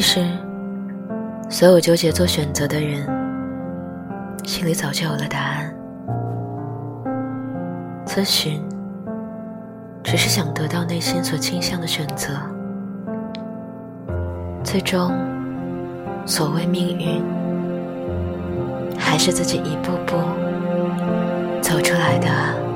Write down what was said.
其实所有纠结做选择的人心里早就有了答案。咨询只是想得到内心所倾向的选择。最终所谓命运还是自己一步步走出来的。